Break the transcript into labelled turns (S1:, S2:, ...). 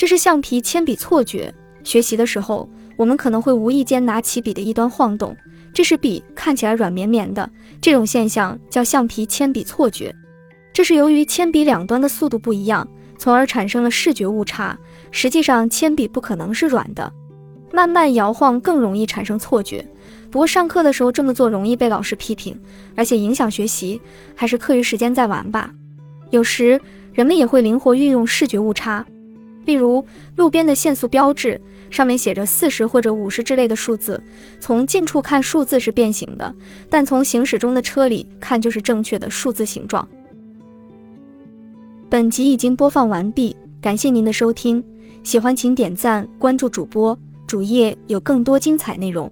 S1: 这是橡皮铅笔错觉。学习的时候，我们可能会无意间拿起笔的一端晃动，这时笔看起来软绵绵的，这种现象叫橡皮铅笔错觉。这是由于铅笔两端的速度不一样，从而产生了视觉误差。实际上，铅笔不可能是软的，慢慢摇晃更容易产生错觉。不过上课的时候这么做容易被老师批评，而且影响学习，还是课余时间再玩吧。有时人们也会灵活运用视觉误差，例如路边的限速标志上面写着四十或者五十之类的数字，从近处看数字是变形的，但从行驶中的车里看就是正确的数字形状。本集已经播放完毕，感谢您的收听，喜欢请点赞关注主播，主页有更多精彩内容。